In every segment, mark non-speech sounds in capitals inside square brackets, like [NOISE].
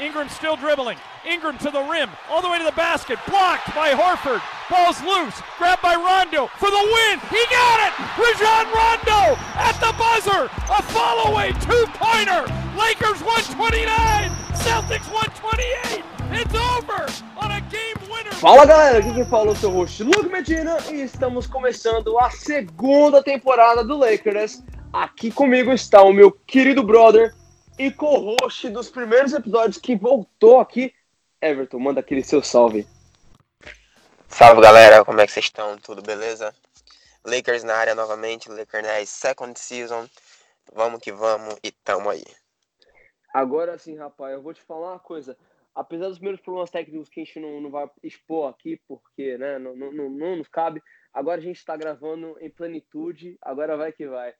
Ingram still dribbling. Ingram to the rim, all the way to the basket. Blocked by Horford. Ball's loose. Grabbed by Rondo for the win. He got it. Rajon Rondo at the buzzer. A follow away two pointer. Lakers 129. Celtics 128. It's over on a game winner. Fala galera, aqui quem fala é o seu host Luke Medina e estamos começando a segunda temporada do Lakers. Aqui comigo está o meu querido brother e co-host dos primeiros episódios que voltou aqui, Everton. Manda aquele seu salve. Salve galera, como é que vocês estão? Tudo beleza? Lakers na área novamente, Lakers na second season. Vamos que vamos e tamo aí. Agora sim, rapaz, eu vou te falar uma coisa. Apesar dos primeiros problemas técnicos que a gente não, não vai expor aqui, porque né, não, não, não, não nos cabe, agora a gente está gravando em plenitude, agora vai que vai.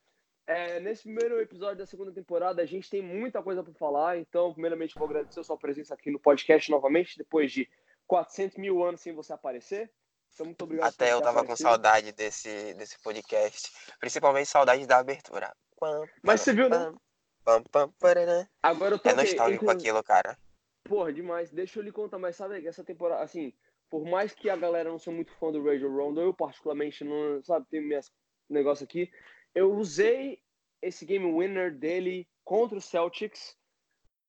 É, nesse primeiro episódio da segunda temporada, a gente tem muita coisa para falar, então, primeiramente, vou agradecer a sua presença aqui no podcast novamente, depois de 400 mil anos sem você aparecer. Então, muito obrigado Até eu tava com saudade desse, desse podcast, principalmente saudade da abertura. Mas você viu, né? Agora eu tô É nostálgico inclu... aquilo, cara. Porra, demais. Deixa eu lhe contar, mas sabe que essa temporada, assim, por mais que a galera não seja muito fã do Rajon Rondo, eu particularmente não, sabe, tem minhas negócio aqui. Eu usei esse game winner dele contra o Celtics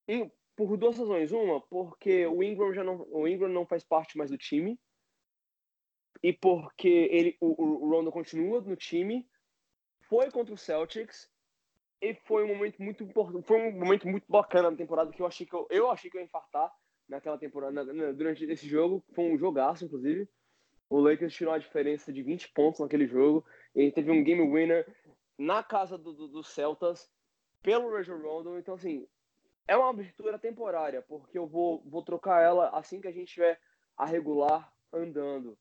em, por duas razões. Uma, porque o Ingram já não, o Ingram não faz parte mais do time. E porque ele, o, o Rondo continua no time. Foi contra o Celtics. E foi um momento muito importante. Foi um momento muito bacana na temporada que eu achei que eu, eu achei que eu ia infartar naquela temporada, durante esse jogo. Foi um jogaço, inclusive. O Lakers tirou a diferença de 20 pontos naquele jogo. Ele teve um game winner na casa do, do, do Celtas pelo Rajon Rondo. Então, assim, é uma abertura temporária, porque eu vou, vou trocar ela assim que a gente tiver a regular andando.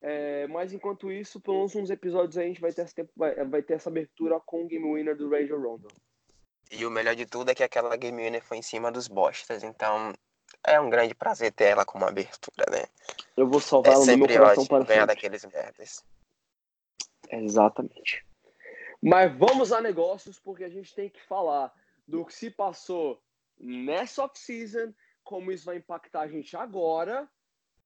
É, mas enquanto isso, pelo menos uns episódios aí, a gente vai ter, essa, vai, vai ter essa abertura com o game winner do Rajon Rondo. E o melhor de tudo é que aquela game winner foi em cima dos bostas, então é um grande prazer ter ela como abertura, né? Eu vou salvar é ela no meu coração para ganhar sempre. daqueles merdas. Exatamente. Mas vamos a negócios, porque a gente tem que falar do que se passou nessa off-season, como isso vai impactar a gente agora,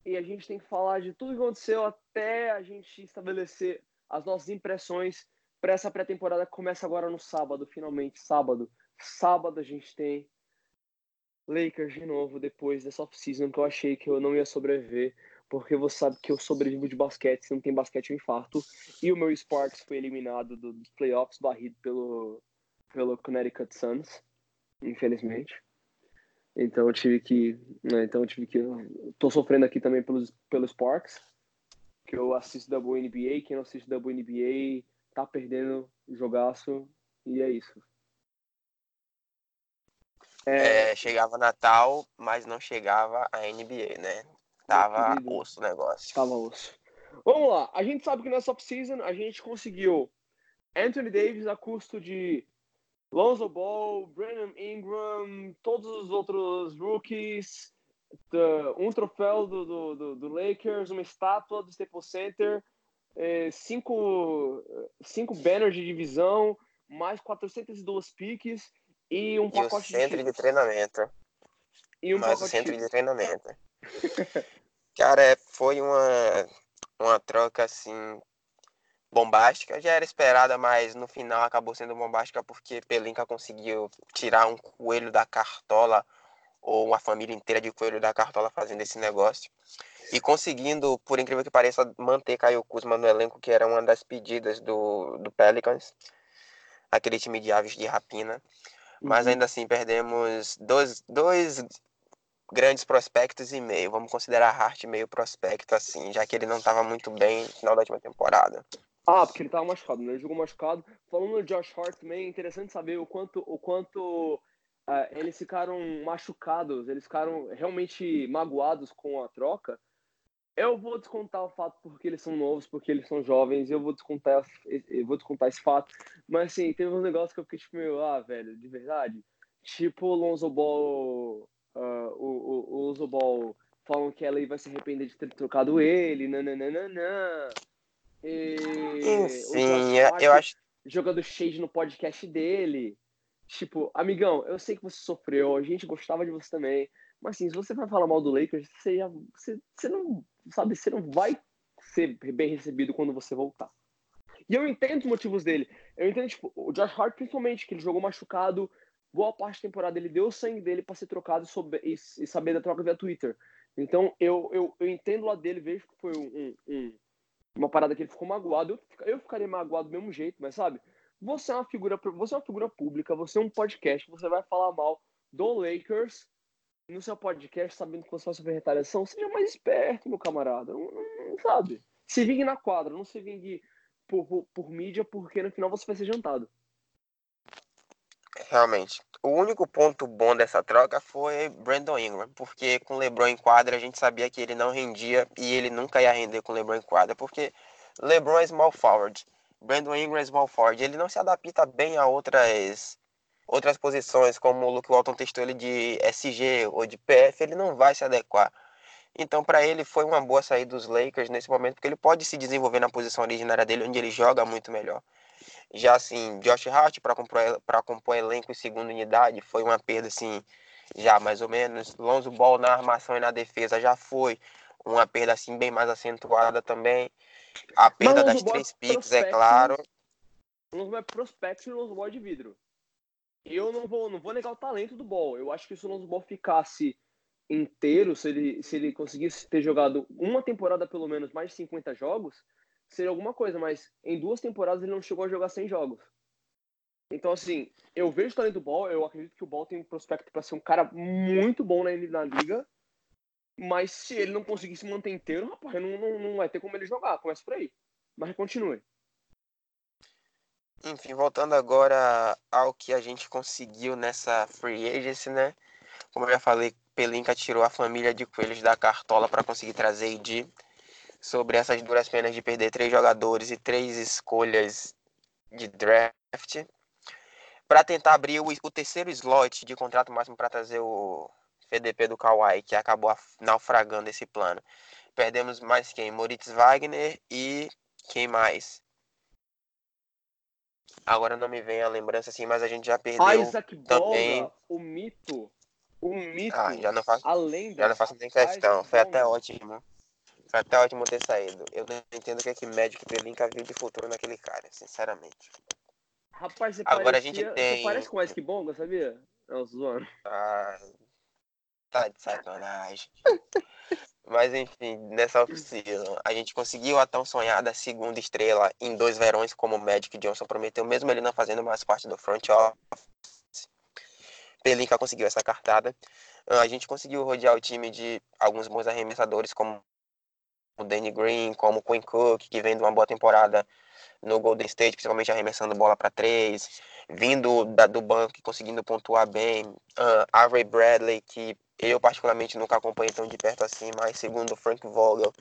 e a gente tem que falar de tudo que aconteceu até a gente estabelecer as nossas impressões para essa pré-temporada que começa agora no sábado, finalmente, sábado. Sábado a gente tem Lakers de novo, depois dessa off-season que eu achei que eu não ia sobreviver, porque você sabe que eu sobrevivo de basquete, se não tem basquete eu infarto. E o meu Sparks foi eliminado do, dos playoffs, barrido pelo, pelo Connecticut Suns, infelizmente. Então eu tive que. Né, então eu tive que. Tô sofrendo aqui também pelos, pelo Sparks, que eu assisto da boa NBA. Quem não assiste da boa NBA tá perdendo jogaço, e é isso. É... É, chegava Natal, mas não chegava a NBA, né? Tava osso o negócio. Tava osso. Vamos lá. A gente sabe que nessa off-season a gente conseguiu Anthony Davis a custo de Lonzo Ball, Brandon Ingram, todos os outros rookies, um troféu do, do, do, do, Lakers, uma estátua do Staples Center, eh, cinco, cinco banners de divisão, mais 402 piques e um e pacote o centro de, de treinamento. E um mais o pacote centro de de treinamento. [LAUGHS] Cara, foi uma, uma troca assim bombástica. Já era esperada, mas no final acabou sendo bombástica porque Pelinka conseguiu tirar um coelho da cartola ou uma família inteira de coelho da cartola fazendo esse negócio. E conseguindo, por incrível que pareça, manter Caio Kuzma no elenco, que era uma das pedidas do, do Pelicans, aquele time de aves de rapina. Mas Uhum. ainda assim perdemos dois, dois grandes prospectos e meio. Vamos considerar Hart meio prospecto, assim, já que ele não estava muito bem no final da última temporada. Ah, porque ele tava machucado, né? Ele jogou machucado. Falando no Josh Hart também, é interessante saber o quanto, o quanto ah, eles ficaram machucados, eles ficaram realmente magoados com a troca. Eu vou descontar o fato porque eles são novos, porque eles são jovens, eu vou descontar, eu vou descontar esse fato. Mas assim, teve uns negócios que eu fiquei tipo, meio, ah, velho, de verdade. Tipo o Lonzo Ball, ah, o, o, o Lonzo Ball falam que ela vai se arrepender de ter trocado ele, nananana. E Josh eu- eu acho. jogando shade no podcast dele. Tipo, amigão, eu sei que você sofreu, a gente gostava de você também, mas assim, se você vai falar mal do Lakers, você, já, você, você não, sabe, você não vai ser bem recebido quando você voltar. E eu entendo os motivos dele. Eu entendo, tipo, o Josh Hart principalmente, que ele jogou machucado, boa parte da temporada ele deu o sangue dele para ser trocado e, saber da troca via Twitter. Então, eu, eu, eu entendo lado dele, vejo que foi um, um, uma parada que ele ficou magoado. Eu, eu ficaria magoado do mesmo jeito, mas sabe? Você é uma figura, você é uma figura pública, você é um podcast, você vai falar mal do Lakers no seu podcast, sabendo que você vai sofrer retaliação, seja mais esperto, meu camarada. Não, não, sabe? Se vingue na quadra, não se vingue por, por, por mídia, porque no final você vai ser jantado. Realmente. O único ponto bom dessa troca foi Brandon Ingram, porque com LeBron em quadra a gente sabia que ele não rendia e ele nunca ia render com LeBron em quadra, porque LeBron é small forward. Brandon Ingram é small forward, ele não se adapta bem a outras outras posições, como o Luke Walton testou ele de SG ou de PF, ele não vai se adequar. Então, para ele foi uma boa sair dos Lakers nesse momento, porque ele pode se desenvolver na posição originária dele, onde ele joga muito melhor. Já assim, Josh Hart para compor, compor elenco em segunda unidade foi uma perda assim, já mais ou menos. Lonzo Ball na armação e na defesa já foi uma perda assim bem mais acentuada também. A perda das três picks, é claro. Lonzo Ball é prospecto e Lonzo Ball é de vidro. Eu não vou, não vou negar o talento do Ball. Eu acho que se o Lonzo Ball ficasse inteiro, se ele, se ele conseguisse ter jogado uma temporada pelo menos mais de 50 jogos, seria alguma coisa, mas em duas temporadas ele não chegou a jogar 100 jogos. Então, assim, eu vejo o talento do Ball, eu acredito que o Ball tem um prospecto para ser um cara muito bom na, na liga, mas se ele não conseguir se manter inteiro, rapaz, não, não, não vai ter como ele jogar, começa por aí. Mas continue. Enfim, voltando agora ao que a gente conseguiu nessa free agency, né? Como eu já falei, Pelinka tirou a família de coelhos da cartola para conseguir trazer Ed sobre essas duras penas de perder três jogadores e três escolhas de draft para tentar abrir o, o, terceiro slot de contrato máximo para trazer o FDP do Kawhi, que acabou naufragando esse plano. Perdemos mais quem? Moritz Wagner e quem mais? Agora não me vem a lembrança assim, mas a gente já perdeu Isaac também. Bolga, o mito. O mito. Ah, já não faço, além já não faço nem questão. Foi até ótimo. Foi até ótimo ter saído. Eu não entendo o que é que médico Pelinka viu de futuro naquele cara, sinceramente. Rapaz, você Agora parecia, a gente tem. Você parece com o Isaac Bonga, sabia? Não, zoando. Ah, tá de sacanagem. Mas enfim, nessa oficina, a gente conseguiu a tão sonhada segunda estrela em dois verões, como o Magic Johnson prometeu, mesmo ele não fazendo mais parte do front office. Pelinka conseguiu essa cartada. Ah, a gente conseguiu rodear o time de alguns bons arremessadores, como o Danny Green, como o Quinn Cook, que vem de uma boa temporada no Golden State, principalmente arremessando bola para três, vindo da, do banco e conseguindo pontuar bem. Uh, Avery Bradley, que eu, particularmente, nunca acompanhei tão de perto assim, mas segundo Frank Vogel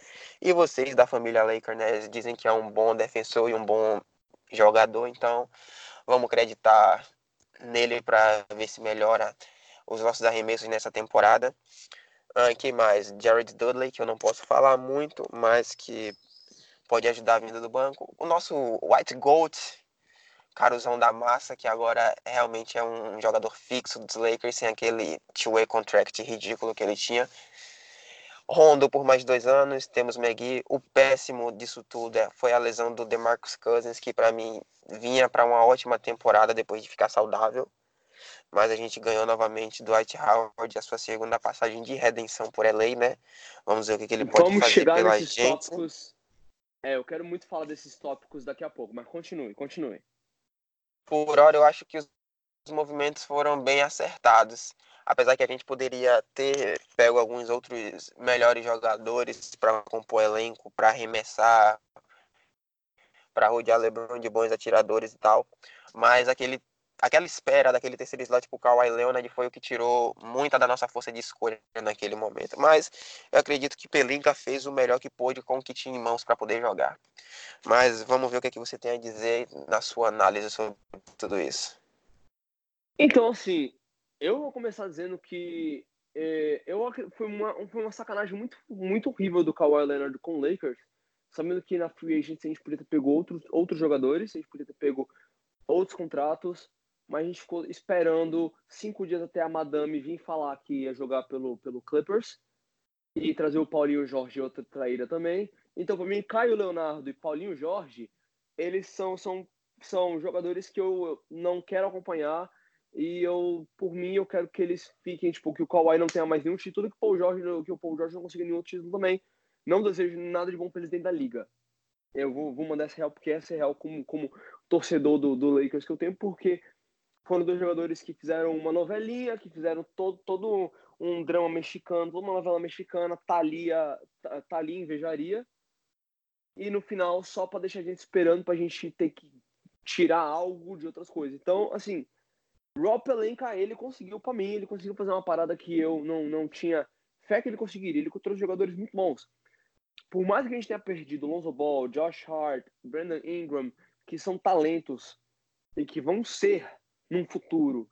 e vocês da família Lakers, né, dizem que é um bom defensor e um bom jogador, então vamos acreditar nele para ver se melhora os nossos arremessos nessa temporada. Ah, quem mais? Jared Dudley, que eu não posso falar muito, mas que pode ajudar a vinda do banco. O nosso White Gold, Caruzão da Massa, que agora realmente é um jogador fixo dos Lakers, sem aquele two-way contract ridículo que ele tinha. Rondo por mais dois anos, temos McGee. O péssimo disso tudo é, foi a lesão do DeMarcus Cousins, que para mim vinha para uma ótima temporada depois de ficar saudável. Mas a gente ganhou novamente do Dwight Howard a sua segunda passagem de redenção por LA, né? Vamos ver o que, que ele pode Vamos fazer chegar pela nesses gente. Tópicos... É, eu quero muito falar desses tópicos daqui a pouco, mas continue, continue por hora eu acho que os movimentos foram bem acertados. Apesar que a gente poderia ter pego alguns outros melhores jogadores para compor elenco, para arremessar, para rodear LeBron de bons atiradores e tal. Mas aquele, aquela espera daquele terceiro slot pro Kawhi Leonard foi o que tirou muita da nossa força de escolha naquele momento. Mas eu acredito que Pelinka fez o melhor que pôde com o que tinha em mãos para poder jogar. Mas vamos ver o que, é que você tem a dizer na sua análise sobre tudo isso. Então, assim, eu vou começar dizendo que é, eu, foi, uma, foi uma sacanagem muito, muito horrível do Kawhi Leonard com o Lakers, sabendo que na free agency a gente podia ter pego outros, outros jogadores, a gente podia ter pego outros contratos, mas a gente ficou esperando cinco dias até a Madame vir falar que ia jogar pelo, pelo Clippers e trazer o Paulinho Jorge outra traíra também. Então, para mim, Caio Leonardo e Paulinho Jorge, eles são, são, são jogadores que eu não quero acompanhar e eu, por mim, eu quero que eles fiquem, tipo, que o Kawhi não tenha mais nenhum título, que o Paul George, que o Paul George não consiga nenhum título também. Não desejo nada de bom para eles dentro da liga. Eu vou, vou mandar essa real porque essa é real como, como torcedor do, do Lakers que eu tenho, porque foram dois jogadores que fizeram uma novelinha, que fizeram todo, todo um drama mexicano, toda uma novela mexicana, Thalia, Thalia invejaria. E no final, só para deixar a gente esperando pra gente ter que tirar algo de outras coisas. Então, assim, Rob Pelenka, ele conseguiu para mim, ele conseguiu fazer uma parada que eu não, não tinha fé que ele conseguiria. Ele trouxe jogadores muito bons. Por mais que a gente tenha perdido Lonzo Ball, Josh Hart, Brandon Ingram, que são talentos e que vão ser, num futuro,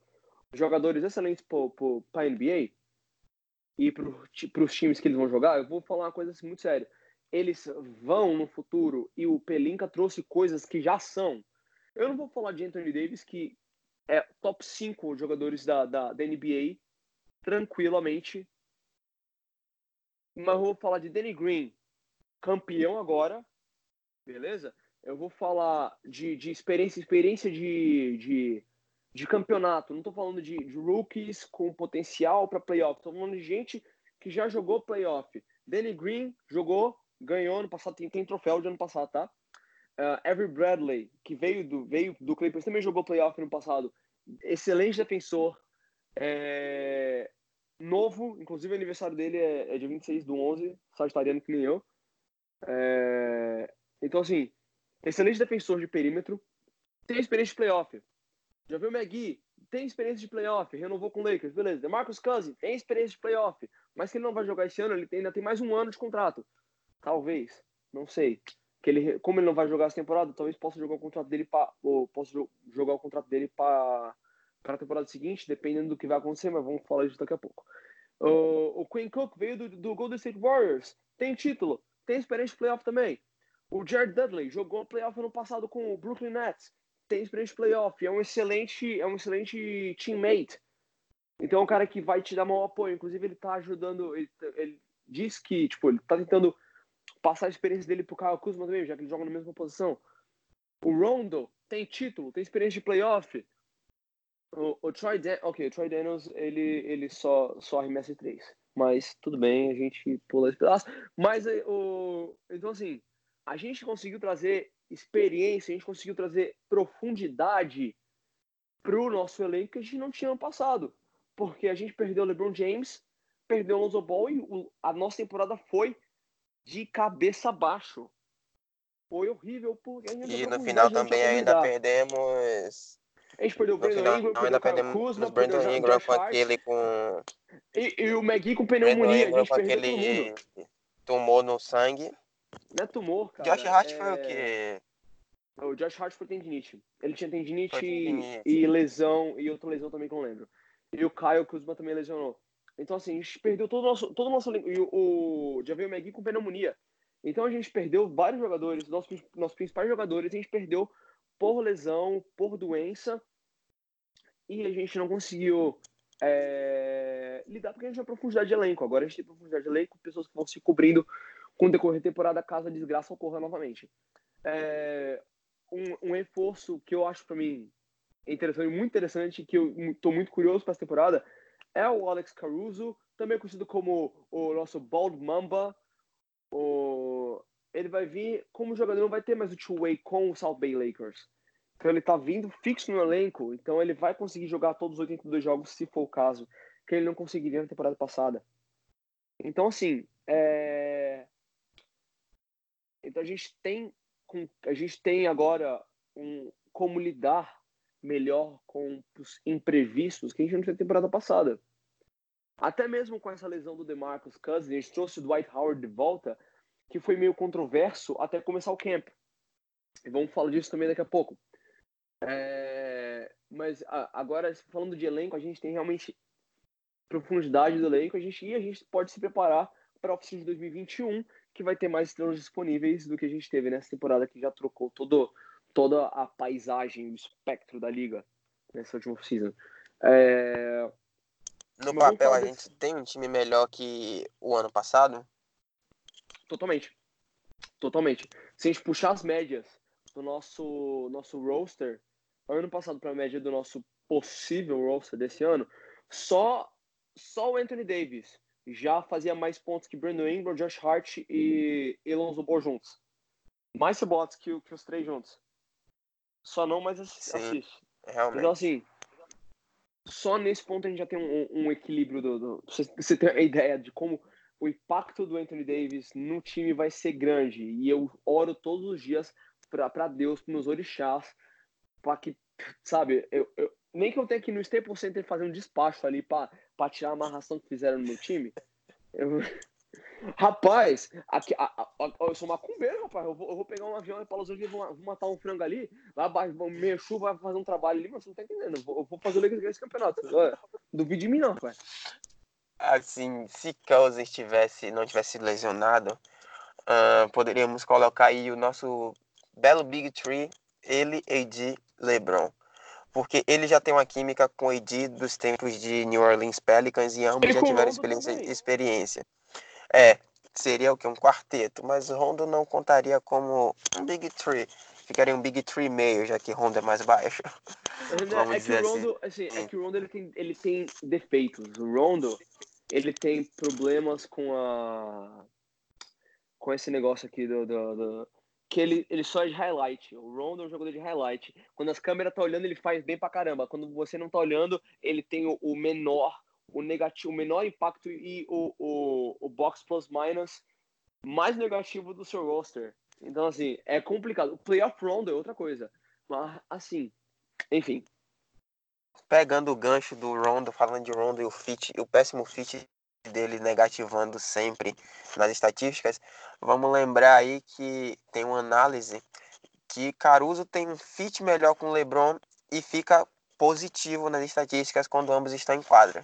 jogadores excelentes para a NBA e para os times que eles vão jogar, eu vou falar uma coisa assim, muito séria. Eles vão no futuro e o Pelinka trouxe coisas que já são. Eu não vou falar de Anthony Davis, que é top 5 jogadores da, da, da NBA, tranquilamente. Mas eu vou falar de Danny Green, campeão agora, beleza? Eu vou falar de, de experiência, experiência de, de, de campeonato. Não estou falando de, de, rookies com potencial para playoff. Estou falando de gente que já jogou playoff. Danny Green jogou, ganhou no passado, tem, tem troféu de ano passado, tá? Uh, Avery Bradley, que veio do, veio do Clippers, também jogou playoff no passado. Excelente defensor. É... Novo, inclusive o aniversário dele é, é dia 26 do 11, sagitariano que nem eu. É... Então, assim, excelente defensor de perímetro. Tem experiência de playoff. Já viu o McGee? Tem experiência de playoff. Renovou com o Lakers, beleza. DeMarcus Cousins tem experiência de playoff. Mas que ele não vai jogar esse ano, ele ainda tem mais um ano de contrato. Talvez. Não sei que ele, como ele não vai jogar essa temporada, talvez possa jogar o contrato dele para, ou possa jogar o contrato dele para para a temporada seguinte, dependendo do que vai acontecer, mas vamos falar disso daqui a pouco. O, o Quinn Cook veio do, do Golden State Warriors, tem título, tem experiência de playoff também. O Jared Dudley jogou playoff ano passado com o Brooklyn Nets, tem experiência de playoff, é um excelente, é um excelente teammate. Então é um cara que vai te dar maior apoio, inclusive ele tá ajudando, ele, ele diz que, tipo, ele tá tentando passar a experiência dele pro Kyle Kuzma também, já que ele joga na mesma posição. O Rondo tem título, tem experiência de playoff. O, o Troy ok, o Troy Daniels, ele, ele só, só arremessa três. Mas tudo bem, a gente pula esse pedaço. Mas eh, o. Então, assim, a gente conseguiu trazer experiência, a gente conseguiu trazer profundidade pro nosso elenco que a gente não tinha no passado. Porque a gente perdeu o LeBron James, perdeu o Lonzo Ball e o, a nossa temporada foi de cabeça baixo. Foi horrível porque E no final também ainda perdemos. A gente perdeu o Brandon final, Ingram, ainda perdemos Kuzma, o Brandon Ingram com aquele com. E, e o McGee com pneumonia. A gente com aquele tumor no sangue. Não é tumor, cara. Josh Hart é... foi o quê? O Josh Hart foi tendinite. Ele tinha tendinite, tendinite. e lesão, e outra lesão também que eu não lembro. E o Kyle Kuzma também lesionou. Então, assim, a gente perdeu todo o nosso, todo o nosso E o, o já veio o Magui com pneumonia. Então a gente perdeu vários jogadores, nossos, nossos principais jogadores, a gente perdeu por lesão, por doença, e a gente não conseguiu é, lidar porque a gente tinha profundidade de elenco. Agora a gente tem profundidade de elenco, pessoas que vão se cobrindo com o decorrer da temporada caso a desgraça ocorra novamente. É, um, um reforço que eu acho para mim interessante, muito interessante, que eu estou muito curioso para essa temporada, é o Alex Caruso, também conhecido como o nosso Bald Mamba. O... Ele vai vir como jogador, não vai ter mais o two-way com o South Bay Lakers. Então ele tá vindo fixo no elenco, então ele vai conseguir jogar todos os 82 jogos, se for o caso, que ele não conseguiria na temporada passada. Então, assim, é... Então a gente tem, a gente tem agora um, como lidar melhor com os imprevistos que a gente não tinha temporada passada. Até mesmo com essa lesão do DeMarcus Cousins, a gente trouxe o Dwight Howard de volta, que foi meio controverso até começar o camp. E vamos falar disso também daqui a pouco. É... Mas agora, falando de elenco, a gente tem realmente profundidade do elenco a gente, e a gente pode se preparar para a oficina de 2021, que vai ter mais estrelas disponíveis do que a gente teve nessa temporada que já trocou todo, toda a paisagem, o espectro da liga. nessa última season. É... No papel, a gente tem um time melhor que o ano passado? Totalmente. Totalmente. Se a gente puxar as médias do nosso, nosso roster, ano passado para a média do nosso possível roster desse ano, só, só o Anthony Davis já fazia mais pontos que Brandon Ingram, Josh Hart e Elonzo Ball juntos. Mais rebotes que, que os três juntos. Só não mais assiste. Sim, realmente. Então, assim, só nesse ponto a gente já tem um, um equilíbrio do, do, você, você tem a ideia de como o impacto do Anthony Davis no time vai ser grande. E eu oro todos os dias para Deus, meus orixás, para que, sabe, eu, eu, nem que eu tenha que no Staples Center fazer um despacho ali para tirar a amarração que fizeram no meu time. Eu... [LAUGHS] Rapaz, aqui, a, a, a, eu sou macumbeiro, rapaz. Eu vou, eu vou pegar um avião para Los Angeles, vou, vou matar um frango ali, lá vou mexer, vai fazer um trabalho ali, mas você não tá entendendo. Eu vou, eu vou fazer o Lakers esse campeonato. Duvide de mim, não, rapaz. Assim, se Cousins tivesse, não tivesse lesionado, uh, poderíamos colocar aí o nosso belo Big Tree, ele, AD, LeBron. Porque ele já tem uma química com o AD dos tempos de New Orleans Pelicans e ambos já tiveram experiência, experiência. É, seria o que? Um quarteto, mas Rondo não contaria como um Big Tree. Ficaria um Big Tree meio, já que Rondo é mais baixo. é, que o Rondo, assim. assim, é que o Rondo ele tem, ele tem defeitos. O Rondo, ele tem problemas com a com esse negócio aqui do, do, do, que ele, ele só é de highlight. O Rondo é um jogador de highlight. Quando as câmeras tá olhando, ele faz bem pra caramba. Quando você não tá olhando, ele tem o, o menor, o negativo, o menor impacto e o, o, o box plus minus mais negativo do seu roster. Então, assim, é complicado. O playoff Rondo é outra coisa. Mas, assim, enfim. Pegando o gancho do Rondo, falando de Rondo e o fit, o péssimo fit dele negativando sempre nas estatísticas, vamos lembrar aí que tem uma análise que Caruso tem um fit melhor com LeBron e fica positivo nas estatísticas quando ambos estão em quadra.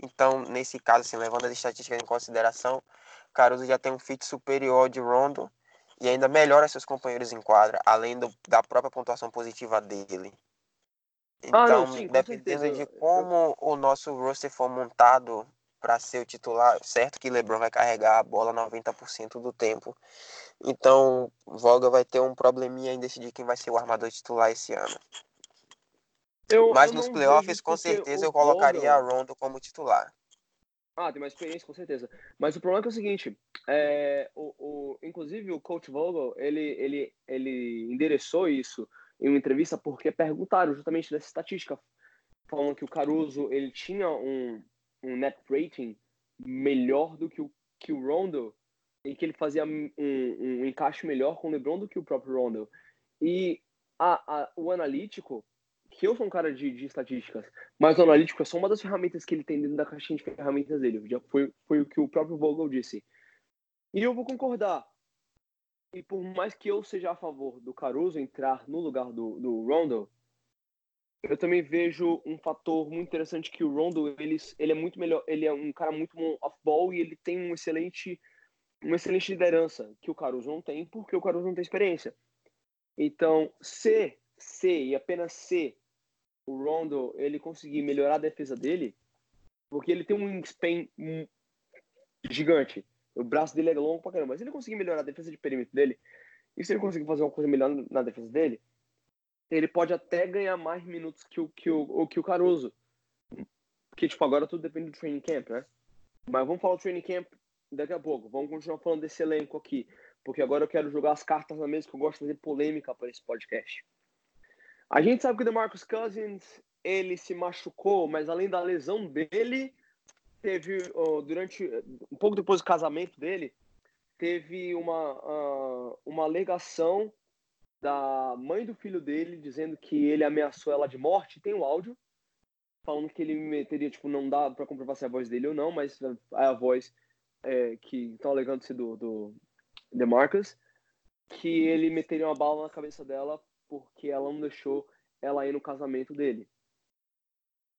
Então, nesse caso, assim, levando as estatísticas em consideração, Caruso já tem um fit superior de Rondo e ainda melhora seus companheiros em quadra, além do, da própria pontuação positiva dele. Então, ah, não, então, sim, dependendo de como o nosso roster for montado para ser o titular, certo que LeBron vai carregar a bola 90% do tempo. Então, Voga vai ter um probleminha em decidir quem vai ser o armador titular esse ano. Eu, Mas eu nos playoffs, com certeza, eu colocaria Vogel... a Rondo como titular. Ah, tem mais experiência, com certeza. Mas o problema é, é o seguinte, é, o, o, inclusive o coach Vogel, ele, ele, ele endereçou isso em uma entrevista porque perguntaram justamente dessa estatística, falando que o Caruso, ele tinha um, um net rating melhor do que o, que o Rondo e que ele fazia um, um, encaixe melhor com o LeBron do que o próprio Rondo. E a, a, o analítico, que eu sou um cara de, de, estatísticas, mas o analítico é só uma das ferramentas que ele tem dentro da caixinha de ferramentas dele. Já foi, foi o que o próprio Vogel disse. E eu vou concordar. E por mais que eu seja a favor do Caruso entrar no lugar do, do Rondo, eu também vejo um fator muito interessante que o Rondo, ele, ele é muito melhor, ele é um cara muito bom off-ball e ele tem um excelente, uma excelente liderança que o Caruso não tem, porque o Caruso não tem experiência. Então, se, se e apenas se o Rondo ele conseguir melhorar a defesa dele, porque ele tem um span gigante, o braço dele é longo pra caramba, mas se ele conseguir melhorar a defesa de perímetro dele, e se ele conseguir fazer uma coisa melhor na defesa dele, ele pode até ganhar mais minutos que o, que o, que o Caruso. Que, tipo, agora tudo depende do training camp, né? Mas vamos falar do training camp daqui a pouco. Vamos continuar falando desse elenco aqui. Porque agora eu quero jogar as cartas na mesa que eu gosto de fazer polêmica para esse podcast. A gente sabe que o DeMarcus Cousins, ele se machucou, mas além da lesão dele, teve, durante, um pouco depois do casamento dele, teve uma, uh, uma alegação da mãe do filho dele dizendo que ele ameaçou ela de morte. Tem um áudio falando que ele meteria, tipo, não dá para comprovar se é a voz dele ou não, mas é a voz é, que estão alegando ser do, do DeMarcus, que ele meteria uma bala na cabeça dela porque ela não deixou ela ir no casamento dele.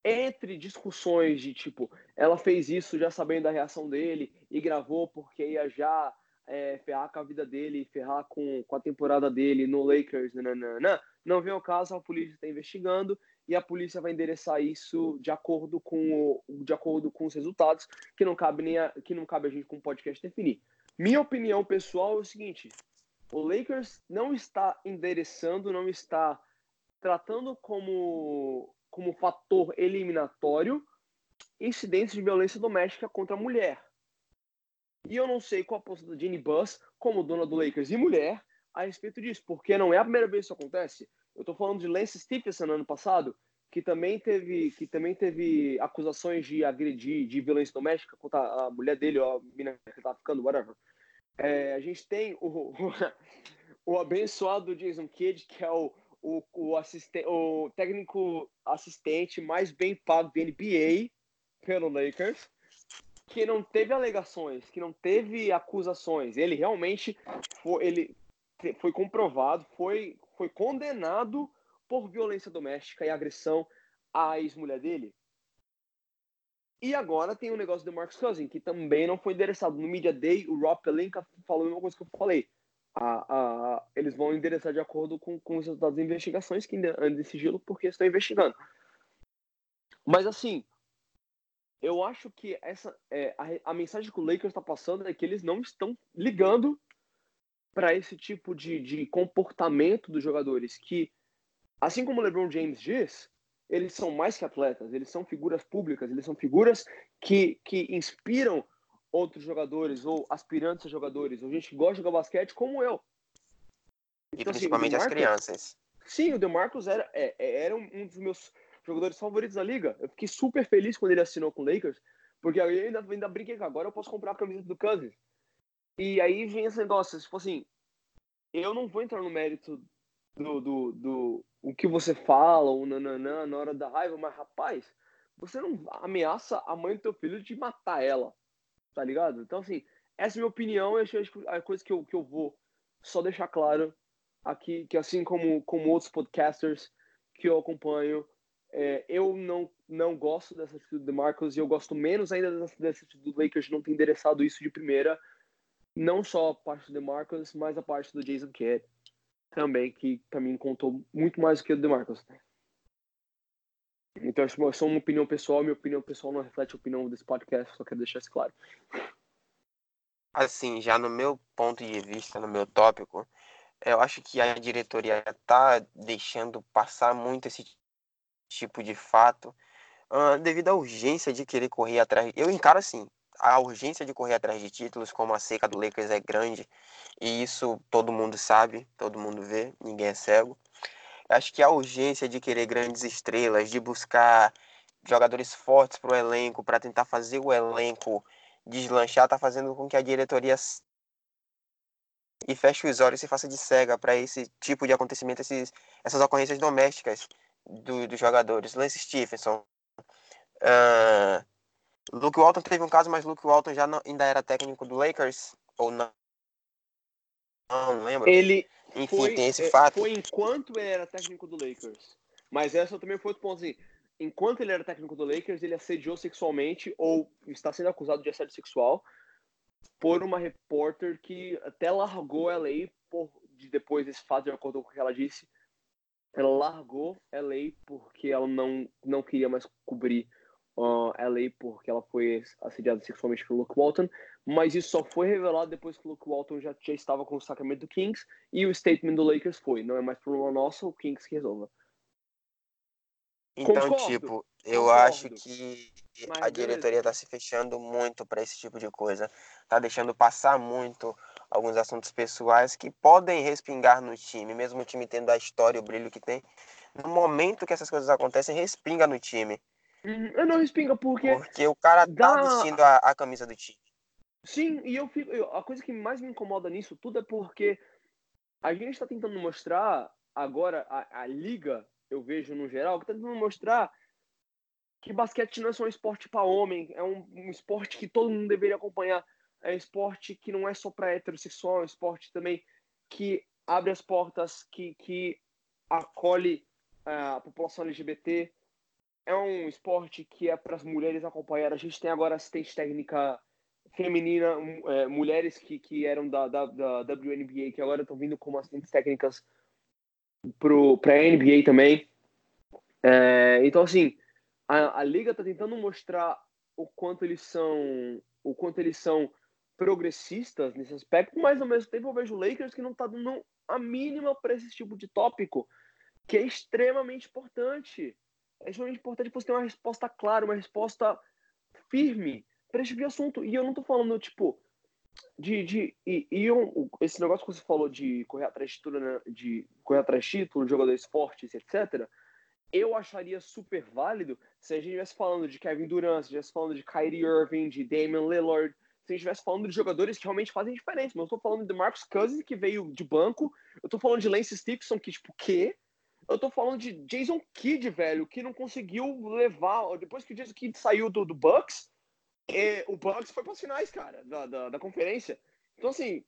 Entre discussões de tipo, ela fez isso já sabendo da reação dele e gravou porque ia já é, ferrar com a vida dele, ferrar com, com a temporada dele no Lakers, nananana. não vem ao caso, a polícia está investigando e a polícia vai endereçar isso de acordo com o, de acordo com os resultados, que não cabe nem a, que não cabe a gente com o podcast definir. Minha opinião pessoal é o seguinte: o Lakers não está endereçando, não está tratando como como fator eliminatório incidentes de violência doméstica contra a mulher. E eu não sei qual a postura da Jenny Buss, como dona do Lakers e mulher, a respeito disso, porque não é a primeira vez que isso acontece. Eu estou falando de Lance Stephenson no ano passado, que também teve, que também teve acusações de agredir, de violência doméstica contra a mulher dele, ou a menina que estava ficando, whatever. É, a gente tem o, o, [LAUGHS] o abençoado Jason Kidd, que é o, o, o, assistente, o técnico assistente mais bem pago da NBA pelo Lakers, que não teve alegações, que não teve acusações. Ele realmente foi, ele foi comprovado, foi foi condenado por violência doméstica e agressão à ex-mulher dele. E agora tem o negócio do Marcus Cousins, que também não foi endereçado. No Media Day, o Rob Pelinka falou a mesma coisa que eu falei. Eles vão endereçar de acordo com, com os resultados das investigações que ainda andam em sigilo porque estão investigando. Mas assim, eu acho que essa é, a, a mensagem que o Lakers está passando é que eles não estão ligando para esse tipo de, de comportamento dos jogadores que, assim como o LeBron James diz, eles são mais que atletas, eles são figuras públicas, eles são figuras que, que inspiram outros jogadores ou aspirantes a jogadores, ou gente que gosta de jogar basquete como eu. Então, e principalmente assim, as crianças. Sim, o DeMarcus era, é, é, era um dos meus jogadores favoritos da liga. Eu fiquei super feliz quando ele assinou com o Lakers, porque eu ainda, ainda brinquei que agora eu posso comprar a camisa do Cousins. E aí vem esse negócio, tipo assim, eu não vou entrar no mérito do, do, do o que você fala, o nananã, na hora da raiva, mas rapaz, você não ameaça a mãe do teu filho de matar ela, tá ligado? Então, assim, essa é a minha opinião e a coisa que eu, que eu vou só deixar claro aqui, que assim como, como outros podcasters que eu acompanho, é, eu não, não gosto dessa atitude do Marcos e eu gosto menos ainda dessa, dessa atitude do Lakers de não ter endereçado isso de primeira não só a parte do DeMarcus, mas a parte do Jason Kidd também, que para mim contou muito mais do que o DeMarcus. Então, acho que é só uma opinião pessoal, minha opinião pessoal não reflete a opinião desse podcast, só quero deixar isso claro. Assim, já no meu ponto de vista, no meu tópico, eu acho que a diretoria tá deixando passar muito esse tipo de fato uh, devido à urgência de querer correr atrás. Eu encaro assim, a urgência de correr atrás de títulos, como a seca do Lakers é grande, e isso todo mundo sabe, todo mundo vê, ninguém é cego. Acho que a urgência de querer grandes estrelas, de buscar jogadores fortes para o elenco, para tentar fazer o elenco deslanchar, está fazendo com que a diretoria e feche os olhos e faça de cega para esse tipo de acontecimento, esses, essas ocorrências domésticas do, dos jogadores. Lance Stephenson, uh, Luke Walton teve um caso, mas Luke Walton já não, ainda era técnico do Lakers? Ou não? Não, não lembro. Ele Enfim, foi, tem esse é, fato. Foi enquanto ele era técnico do Lakers. Mas essa também foi outro ponto. Assim, enquanto ele era técnico do Lakers, ele assediou sexualmente ou está sendo acusado de assédio sexual por uma repórter que até largou LA por, de depois desse fato, de acordo com o que ela disse. Ela largou LA porque ela não, não queria mais cobrir uh, LA porque ela foi assediada sexualmente pelo Luke Walton, mas isso só foi revelado depois que o Luke Walton já, já estava com o Sacramento Kings e o statement do Lakers foi, não é mais problema nosso, o Kings que resolva. Então, Concordo. tipo, eu Concordo. acho que mas a diretoria está se fechando muito para esse tipo de coisa. Tá deixando passar muito alguns assuntos pessoais que podem respingar no time, mesmo o time tendo a história, o brilho que tem. No momento que essas coisas acontecem, respinga no time. Uhum. Eu não respinga porque. Porque o cara tá dá... vestindo a, a, camisa do time. Sim, e eu fico. Eu, a coisa que mais me incomoda nisso tudo é porque a gente está tentando mostrar agora a, a, liga, eu vejo no geral, que tá tentando mostrar que basquete não é só um esporte para homem, é um, um, esporte que todo mundo deveria acompanhar. É esporte que não é só para heterossexual, é um esporte também que abre as portas, que, que acolhe uh, a população LGBT, é um esporte que é para as mulheres acompanhar. A gente tem agora assistente técnica feminina, é, mulheres que, que eram da, da, da WNBA, que agora estão vindo como assistentes técnicas para a NBA também. É, então, assim, a, a liga está tentando mostrar o quanto eles são, o quanto eles são progressistas nesse aspecto, mas ao mesmo tempo eu vejo Lakers que não está dando a mínima para esse tipo de tópico, que é extremamente importante. É extremamente importante você ter uma resposta clara, uma resposta firme para esse tipo de assunto. E eu não estou falando, tipo, de. de e, e esse negócio que você falou de correr atrás de título, né, de correr atrás de título, jogadores fortes, etc. Eu acharia super válido se a gente estivesse falando de Kevin Durant, se estivesse falando de Kyrie Irving, de Damian Lillard, se a gente estivesse falando de jogadores que realmente fazem diferença. Mas eu estou falando de Marcus Cousins, que veio de banco. Eu estou falando de Lance Stixon, que, tipo, quê? Eu tô falando de Jason Kidd, velho, que não conseguiu levar. Depois que o Jason Kidd saiu do, do Bucks, é, o Bucks foi para as finais, cara, da, da, da, conferência. Então, assim,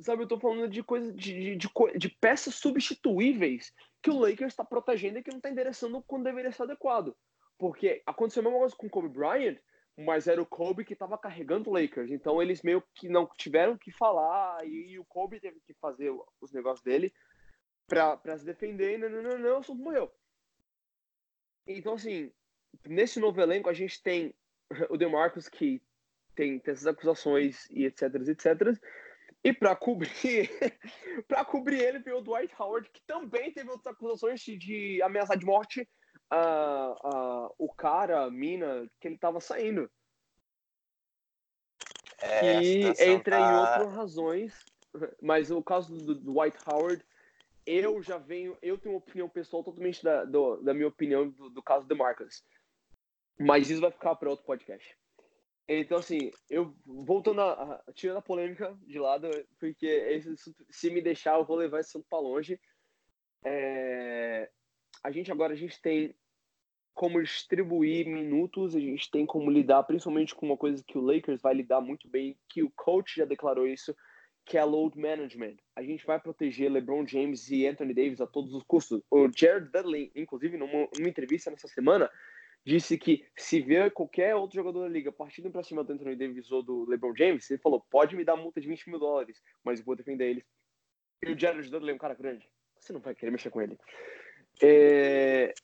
sabe, eu tô falando de coisas, de, de, de, de peças substituíveis que o Lakers está protegendo e que não está endereçando quando deveria ser adequado. Porque aconteceu a mesma coisa com o Kobe Bryant, mas era o Kobe que estava carregando o Lakers. Então eles meio que não tiveram que falar e o Kobe teve que fazer os negócios dele para se defender e não, não, não, não, o assunto morreu. Então, assim, nesse novo elenco a gente tem [LAUGHS] o DeMarcus que tem, tem essas acusações e etc, etc. E para cobrir, [LAUGHS] para cobrir ele veio o Dwight Howard, que também teve outras acusações de, ameaçar de morte uh, uh, o cara, a mina, que ele tava saindo. É, e entre tá... em outras razões, mas o caso do Dwight Howard eu já venho, eu tenho uma opinião pessoal totalmente da, do, da minha opinião do, do caso de Marcus. Mas isso vai ficar para outro podcast. Então, assim, eu voltando a, a, tirando a polêmica de lado, porque esse, se me deixar, eu vou levar esse assunto para longe. É, a gente agora a gente tem como distribuir minutos, a gente tem como lidar, principalmente com uma coisa que o Lakers vai lidar muito bem, que o coach já declarou isso, que é load management. A gente vai proteger LeBron James e Anthony Davis a todos os custos. O Jared Dudley, inclusive, numa, numa entrevista nessa semana, disse que se ver qualquer outro jogador da liga partindo para cima do Anthony Davis ou do LeBron James, ele falou: pode me dar multa de 20 mil dólares, mas eu vou defender eles. E o Jared Dudley é um cara grande. Você não vai querer mexer com ele. É...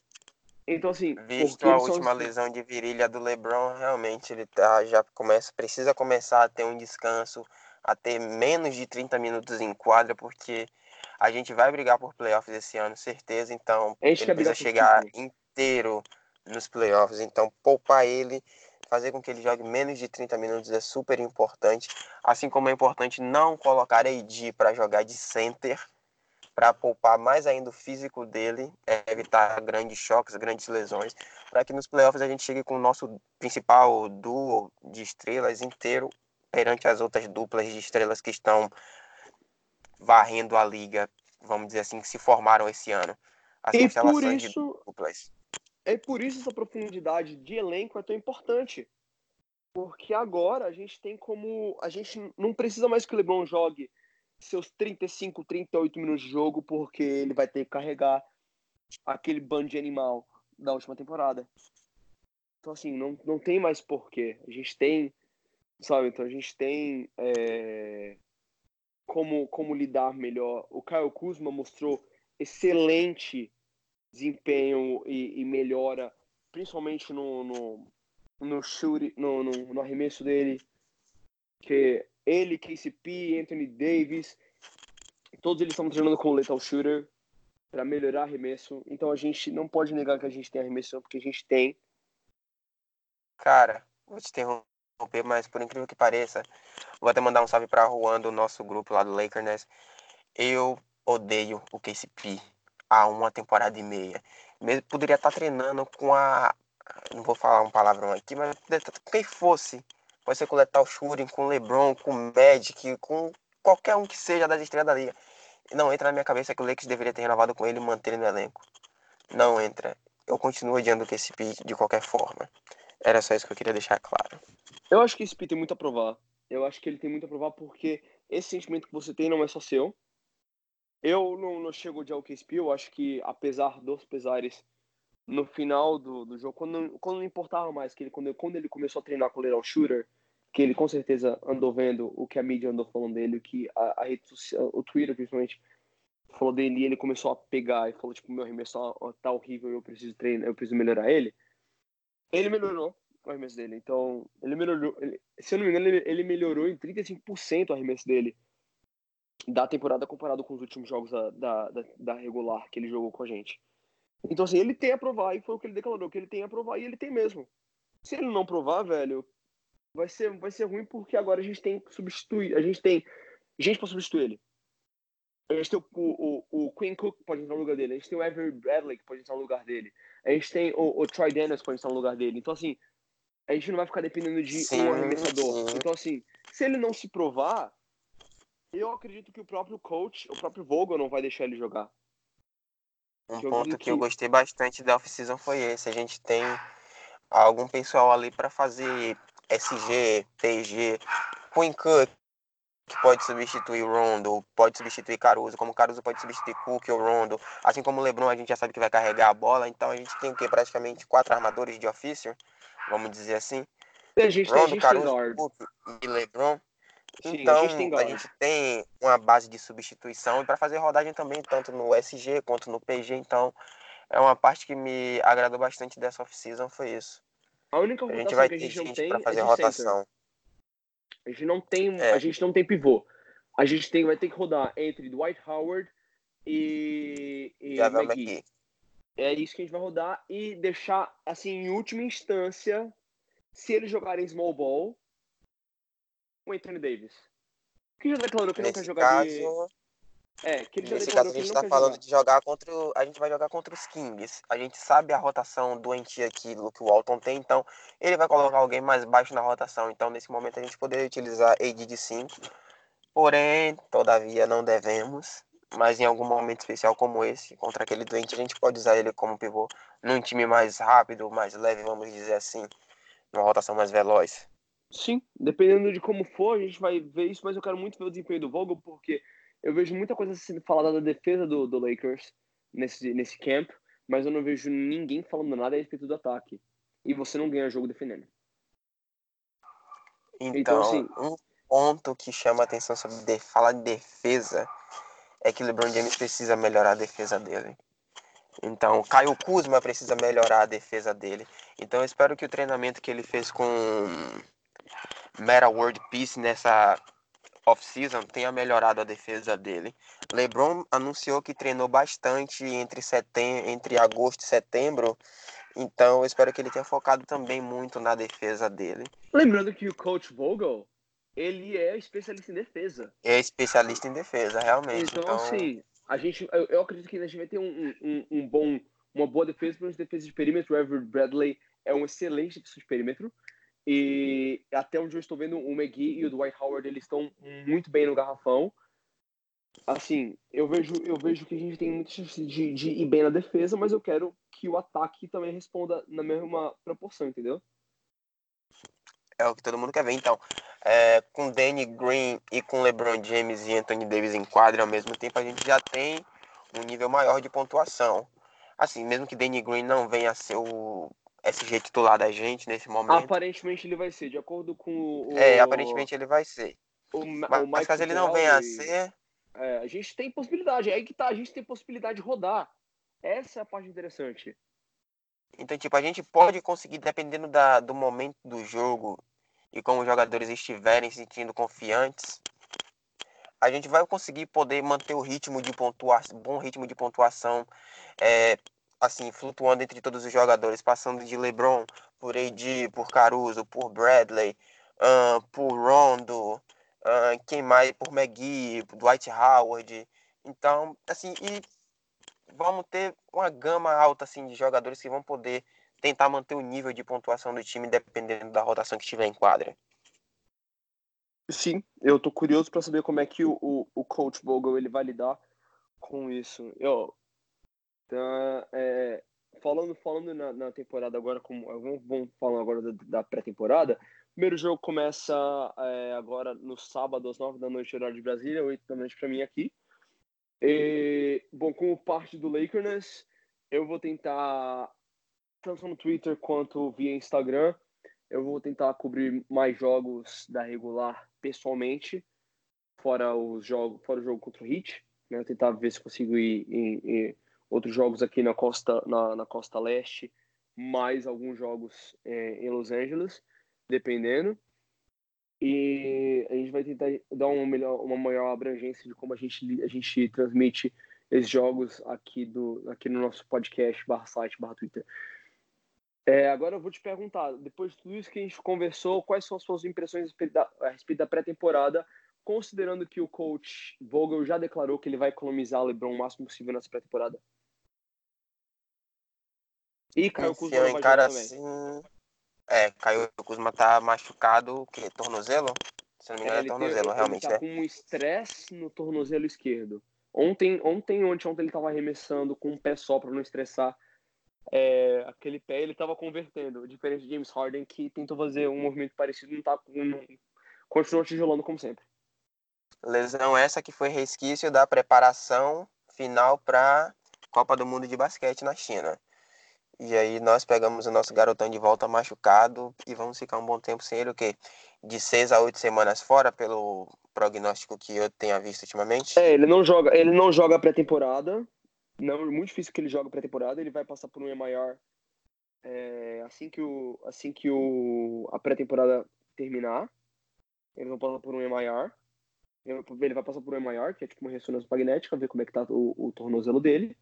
Então, assim. Visto a última lesão de virilha do LeBron, realmente ele tá, já começa, precisa começar a ter um descanso a ter menos de 30 minutos em quadra, porque a gente vai brigar por playoffs esse ano, certeza. Então, ele precisa chegar inteiro nos playoffs. Então, poupar ele, fazer com que ele jogue menos de 30 minutos é super importante. Assim como é importante não colocar AD para jogar de center, para poupar mais ainda o físico dele, é evitar grandes choques, grandes lesões, para que nos playoffs a gente chegue com o nosso principal duo de estrelas inteiro perante as outras duplas de estrelas que estão varrendo a liga, vamos dizer assim, que se formaram esse ano. As e por isso, de duplas. É por isso essa profundidade de elenco é tão importante. Porque agora a gente tem como. A gente não precisa mais que o LeBron jogue seus 35, 38 minutos de jogo, porque ele vai ter que carregar aquele bando de animal da última temporada. Então, assim, não, não tem mais porquê. A gente tem sabe? Então a gente tem é, como, como lidar melhor. O Caio Kuzma mostrou excelente desempenho e, e melhora, principalmente no, no, no, shoot, no, no, no arremesso dele. Que ele, KCP, Anthony Davis, todos eles estão treinando com o Lethal Shooter para melhorar arremesso. Então a gente não pode negar que a gente tem arremesso, porque a gente tem. Cara, vou te interromper mas por incrível que pareça, vou até mandar um salve para Juan do nosso grupo lá do Lakers. Eu odeio o KCP há uma temporada e meia. Mesmo poderia estar treinando com a. Não vou falar um palavrão aqui, mas quem fosse. Pode ser com o Letal com o LeBron, com o Magic, com qualquer um que seja das estrelas da liga. Não entra na minha cabeça que o Lakers deveria ter renovado com ele e manter ele no elenco. Não entra. Eu continuo odiando o KCP de qualquer forma. Era só isso que eu queria deixar claro. Eu acho que esse Pi tem muito a provar. Eu acho que ele tem muito a provar porque esse sentimento que você tem não é só seu. Eu não, não chego de OKSP, eu acho que apesar dos pesares, no final do, do jogo, quando, quando não importava mais, que ele, quando, quando ele começou a treinar com o Leral Shooter, que ele com certeza andou vendo o que a mídia andou falando dele, o que a, a rede social, o Twitter principalmente, falou dele e ele começou a pegar e falou, tipo, meu arremesso tá, tá horrível, eu preciso treinar, eu preciso melhorar ele. Ele melhorou o arremesso dele. Então, ele melhorou. Ele, se eu não me engano, ele, ele melhorou em 35% o arremesso dele da temporada comparado com os últimos jogos da, da, da, da, regular que ele jogou com a gente. Então, assim, ele tem a provar, e foi o que ele declarou, que ele tem a provar, e ele tem mesmo. Se ele não provar, velho, vai ser, vai ser ruim porque agora a gente tem que substituir, a gente tem gente para substituir ele. A gente tem o, o, o Quinn Cook que pode entrar no lugar dele, a gente tem o Avery Bradley que pode entrar no lugar dele, a gente tem o, o Troy Dennis que pode entrar no lugar dele. Então, assim, a gente não vai ficar dependendo de sim, um arremessador. Sim. Então, assim, se ele não se provar, eu acredito que o próprio coach, o próprio Vogel não vai deixar ele jogar. Um ponto que, que eu gostei bastante da off-season foi esse. A gente tem algum pessoal ali para fazer SG, PG, Quinn Cook, que pode substituir Rondo, pode substituir Caruso, como Caruso pode substituir Cook ou Rondo. Assim como o LeBron, a gente já sabe que vai carregar a bola, então a gente tem que praticamente quatro armadores de ofício, vamos dizer assim. A gente, Rondo, a gente Caruso, Cook e LeBron. Sim, então, a gente, a gente, tem uma base de substituição e para fazer rodagem também, tanto no SG quanto no PG. Então, é uma parte que me agradou bastante dessa off-season, foi isso. A única a gente vai ter gente para fazer é rotação. Center. A gente não tem, é. a gente não tem pivô. A gente tem, vai ter que rodar entre Dwight Howard e, e McGee. É isso que a gente vai rodar e deixar, assim, em última instância, se eles jogarem small ball, o Anthony Davis. Que já declarou que Nesse quer jogar caso, de... É, que ele Nesse caso a gente está falando jogar. de jogar contra. O... A gente vai jogar contra os Kings. A gente sabe a rotação doentia que o Luke Walton tem, então ele vai colocar alguém mais baixo na rotação. Então, nesse momento, a gente poderia utilizar AD de 5. Porém, todavia, não devemos. Mas em algum momento especial como esse, contra aquele doente, a gente pode usar ele como pivô num time mais rápido, mais leve, vamos dizer assim, numa rotação mais veloz. Sim, dependendo de como for, a gente vai ver isso, mas eu quero muito ver o desempenho do Vogel, porque eu vejo muita coisa sendo falada da defesa do, do Lakers nesse, nesse camp, mas eu não vejo ninguém falando nada a respeito do ataque. E você não ganha jogo defendendo. Então, então assim, um ponto que chama atenção sobre de, falar de defesa é que LeBron James precisa melhorar a defesa dele. Então, Caio Kuzma precisa melhorar a defesa dele. Então, eu espero que o treinamento que ele fez com Meta World Peace nessa off-season tenha melhorado a defesa dele. LeBron anunciou que treinou bastante entre, setembro, entre agosto e setembro, então eu espero que ele tenha focado também muito na defesa dele. Lembrando que o coach Vogel, ele é especialista em defesa. É especialista em defesa, realmente. Então, então... assim, a gente, eu, eu, acredito que a gente vai ter um, um, um bom, uma boa defesa, para defesa de perímetro. O Everett Bradley é um excelente defesa de perímetro. E até onde eu estou vendo, o McGee e o Dwight Howard eles estão muito bem no garrafão. Assim, eu vejo, eu vejo que a gente tem muita chance de, de ir bem na defesa, mas eu quero que o ataque também responda na mesma proporção, entendeu? É o que todo mundo quer ver. Então, é, com Danny Green e com LeBron James e Anthony Davis em quadra ao mesmo tempo, a gente já tem um nível maior de pontuação. Assim, mesmo que Danny Green não venha a ser o SG titular da gente nesse momento. Aparentemente ele vai ser, de acordo com o. É, aparentemente ele vai ser. O, mas, o mas caso ele não venha a ser. É, a gente tem possibilidade, é aí que tá, a gente tem possibilidade de rodar. Essa é a parte interessante. Então, tipo, a gente pode conseguir, dependendo da, do momento do jogo e como os jogadores estiverem se sentindo confiantes, a gente vai conseguir poder manter o ritmo de pontuação, bom ritmo de pontuação, é, assim, flutuando entre todos os jogadores, passando de LeBron por AD, por Caruso, por Bradley, uh, por Rondo, uh, quem mais, por McGee, por Dwight Howard. Então, assim, e vamos ter uma gama alta assim de jogadores que vão poder tentar manter o nível de pontuação do time dependendo da rotação que estiver em quadra. Sim, eu tô curioso para saber como é que o, o, o coach Vogel ele vai lidar com isso. Eu, então, é, falando falando na, na, temporada agora, como vamos, vamos falar agora da, da pré-temporada. Primeiro jogo começa é, agora no sábado às nove da noite, horário de Brasília, oito da noite para mim aqui. E, bom, como parte do Lakers, eu vou tentar tanto no Twitter quanto via Instagram, eu vou tentar cobrir mais jogos da regular pessoalmente, fora os jogos, fora o jogo contra o Heat né? Tentar ver se consigo ir em outros jogos aqui na costa, na, na costa leste, mais alguns jogos é, em Los Angeles, dependendo. E a gente vai tentar dar uma, melhor, uma maior abrangência de como a gente, a gente transmite esses jogos aqui, do, aqui no nosso podcast, barra site, barra Twitter. É, agora eu vou te perguntar, depois de tudo isso que a gente conversou, quais são as suas impressões a respeito da, pré-temporada, considerando que o coach Vogel já declarou que ele vai economizar LeBron o máximo possível nessa pré-temporada? E Caio Kuzma também. Assim... É, Caio Kuzma tá machucado, o quê? Tornozelo? Se não me engano é, é tornozelo, tem, realmente, ele tá né? com um estresse no tornozelo esquerdo. Ontem, ontem, ontem, ontem ele tava arremessando com um pé só para não estressar é, aquele pé, ele tava convertendo. Diferente de James Harden, que tentou fazer um movimento parecido, não tá, não, continuou tijolando como sempre. Lesão essa que foi resquício da preparação final para Copa do Mundo de Basquete na China. E aí nós pegamos o nosso garotão de volta machucado e vamos ficar um bom tempo sem ele, o quê? De seis a oito semanas fora, pelo prognóstico que eu tenha visto ultimamente? É, ele não joga, ele não joga pré-temporada. Não, é muito difícil que ele jogue pré-temporada. Ele vai passar por um maior é, assim que o assim que o a pré-temporada terminar. Eles vão passar por um maior. Ele vai passar por um maior, que é tipo uma ressonância magnética, ver como é que tá o, o tornozelo dele.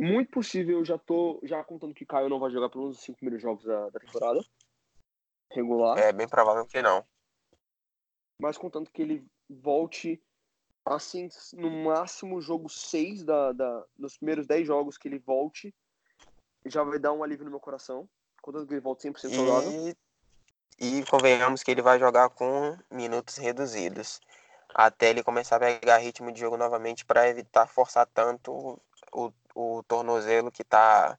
Muito possível, eu já tô já contando que Caio não vai jogar pelos cinco primeiros jogos da, da temporada regular. É bem provável que não. Mas contando que ele volte assim, no máximo jogo 6 da, da, dos primeiros 10 jogos que ele volte, já vai dar um alívio no meu coração. Contando que ele volte 100% saudável. E, e convenhamos que ele vai jogar com minutos reduzidos. Até ele começar a pegar ritmo de jogo novamente para evitar forçar tanto o, o tornozelo que tá,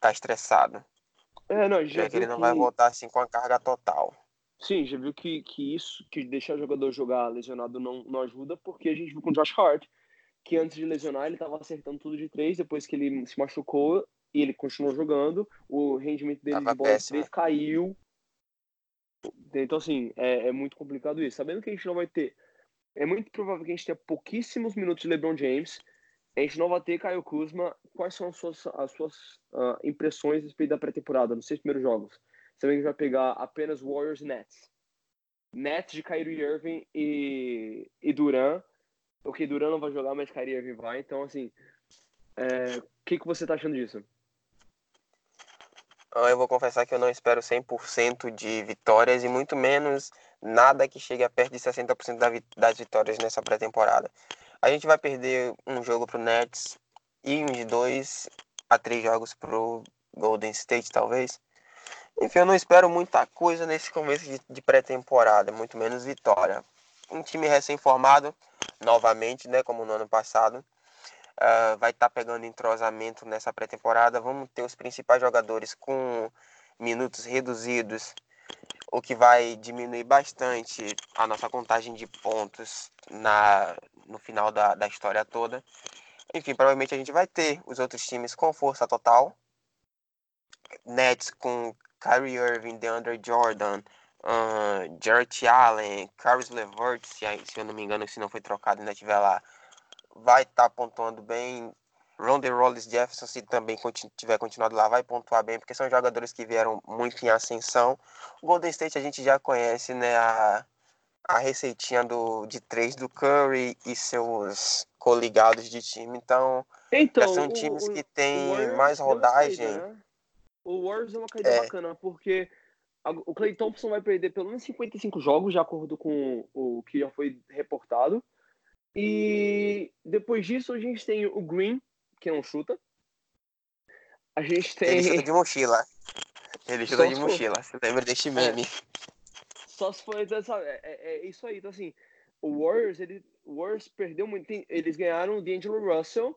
tá estressado. É, não, já, já que ele não que... vai voltar assim com a carga total. Sim, já viu que, que isso, que deixar o jogador jogar lesionado não, não ajuda, porque a gente viu com o Josh Hart, que antes de lesionar ele estava acertando tudo de três, depois que ele se machucou e ele continuou jogando, o rendimento dele tava de bola de três caiu. Então, assim, é, é muito complicado isso. Sabendo que a gente não vai ter. É muito provável que a gente tenha pouquíssimos minutos de LeBron James, a gente não vai ter Caio Kuzma. Quais são as suas, as suas uh, impressões a respeito da pré-temporada, nos seis primeiros jogos? Você também vai pegar apenas Warriors e Nets. Nets de Kyrie Irving e, e Duran. Porque Duran não vai jogar, mas Kyrie Irving vai. Então, assim, o é, que, que você tá achando disso? Ah, eu vou confessar que eu não espero 100% de vitórias e muito menos nada que chegue a perto de 60% das vitórias nessa pré-temporada. A gente vai perder um jogo pro Nets e uns dois a três jogos pro Golden State, talvez. Enfim, eu não espero muita coisa nesse começo de, de pré-temporada, muito menos vitória. Um time recém-formado, novamente, né, como no ano passado, uh, vai estar tá pegando entrosamento nessa pré-temporada. Vamos ter os principais jogadores com minutos reduzidos, o que vai diminuir bastante a nossa contagem de pontos na, no final da, da história toda. Enfim, provavelmente a gente vai ter os outros times com força total. Nets com Kyrie Irving, DeAndre Jordan, uh, Jarrett Allen, Caris LeVert, se, se eu não me engano, se não foi trocado ainda estiver lá, vai estar tá pontuando bem. Ronde Rollins Jefferson, se também continu tiver continuado lá, vai pontuar bem, porque são jogadores que vieram muito em ascensão. O Golden State a gente já conhece, né? A, a receitinha do, de três do Curry e seus coligados de time. Então, então são times o, que têm mais rodagem. né? O Warriors é uma caída é. bacana, porque o Clay Thompson vai perder pelo menos 55 jogos, de acordo com o que já foi reportado. E depois disso, a gente tem o Green, que não chuta. A gente tem. Ele chuta de mochila. Ele chuta Só de mochila. Você lembra deste meme? É. Só se for dessa. É, é, é, isso aí. Então, assim, o Warriors, ele, o Warriors perdeu muito. Eles ganharam o D'Angelo Russell,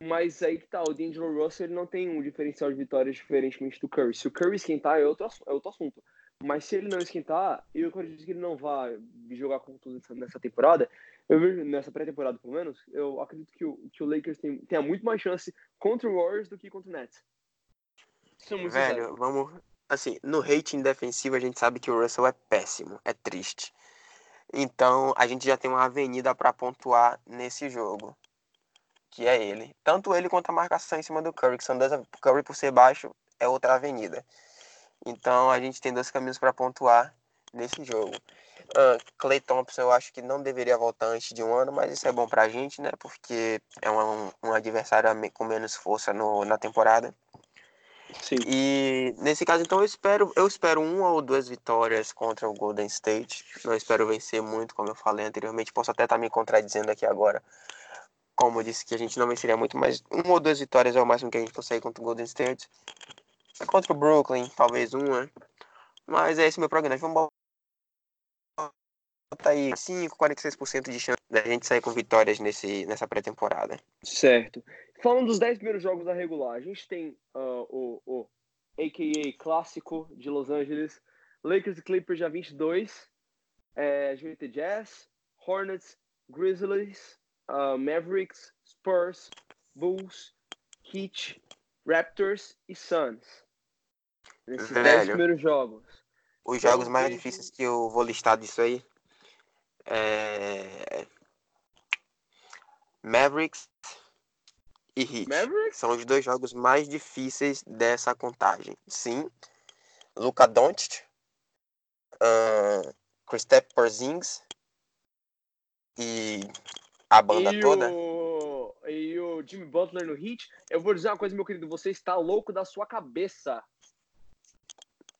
mas aí que tá. O D'Angelo Russell ele não tem um diferencial de vitórias diferentemente do Curry. Se o Curry esquentar, é outro, é outro assunto. Mas se ele não esquentar, eu acredito que ele não vai jogar com tudo nessa temporada. Eu vejo nessa pré-temporada, pelo menos, eu acredito que o, que o Lakers tem, tenha muito mais chance contra o Warriors do que contra o Nets. Velho, sincero. vamos, Assim, no rating defensivo a gente sabe que o Russell é péssimo, é triste. Então a gente já tem uma avenida para pontuar nesse jogo, que é ele. Tanto ele quanto a marcação em cima do Curry, que são dois, Curry por ser baixo é outra avenida. Então a gente tem dois caminhos para pontuar nesse jogo. Uh, Clay Thompson eu acho que não deveria voltar antes de um ano, mas isso é bom pra gente, né? Porque é um, um adversário com menos força no, na temporada. Sim. E nesse caso, então, eu espero, eu espero uma ou duas vitórias contra o Golden State. Não espero vencer muito, como eu falei anteriormente. Posso até estar tá me contradizendo aqui agora. Como eu disse que a gente não venceria muito, mas uma ou duas vitórias é o máximo que a gente consegue contra o Golden State. Contra o Brooklyn, talvez uma. Mas é esse meu programa. Vamos botar aí 5, 46% de chance da gente sair com vitórias nesse, nessa pré-temporada. Certo. Falando dos 10 primeiros jogos da regular, a gente tem uh, o, o AKA clássico de Los Angeles, Lakers e Clippers dia 22, é, ter Jazz, Hornets, Grizzlies, uh, Mavericks, Spurs, Bulls, Heat, Raptors e Suns. Nesses 10 primeiros jogos. Os jogos então, mais difíceis que eu vou listar disso aí é... Mavericks e Heat. Mavericks? São os dois jogos mais difíceis dessa contagem. Sim. Luka Doncic, uh, Kristaps Porzingis e a banda e toda. O... E o Jimmy Butler no Heat. Eu vou dizer uma coisa, meu querido, você está louco da sua cabeça.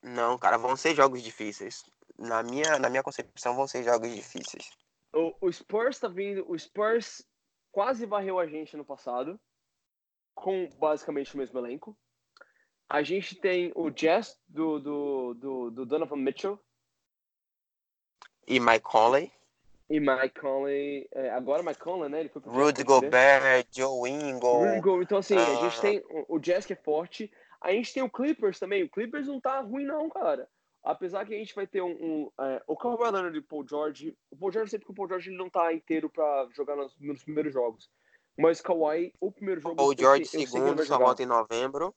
Não, cara, vão ser jogos difíceis. Na minha, na minha concepção, vão ser jogos difíceis. O, o Spurs tá vindo. O Spurs quase varreu a gente no passado com basicamente o mesmo elenco. A gente tem o Jazz do, do, do, do Donovan Mitchell. E Mike Conley. E Mike Conley. É, agora Mike Conley, né? Ele foi pro Rudy Gobert, Joe Ingle. Então, assim, uh... a gente ah. tem o, o Jazz que é forte. A gente tem o Clippers também. O Clippers não tá ruim, não, cara. Apesar que a gente vai ter um. um é, o Kawhi Leonard e o Paul George. O Paul George, sempre que o Paul George ele não tá inteiro pra jogar nos, nos primeiros jogos. Mas Kawhi, o primeiro jogo. O George segundo só volta em novembro.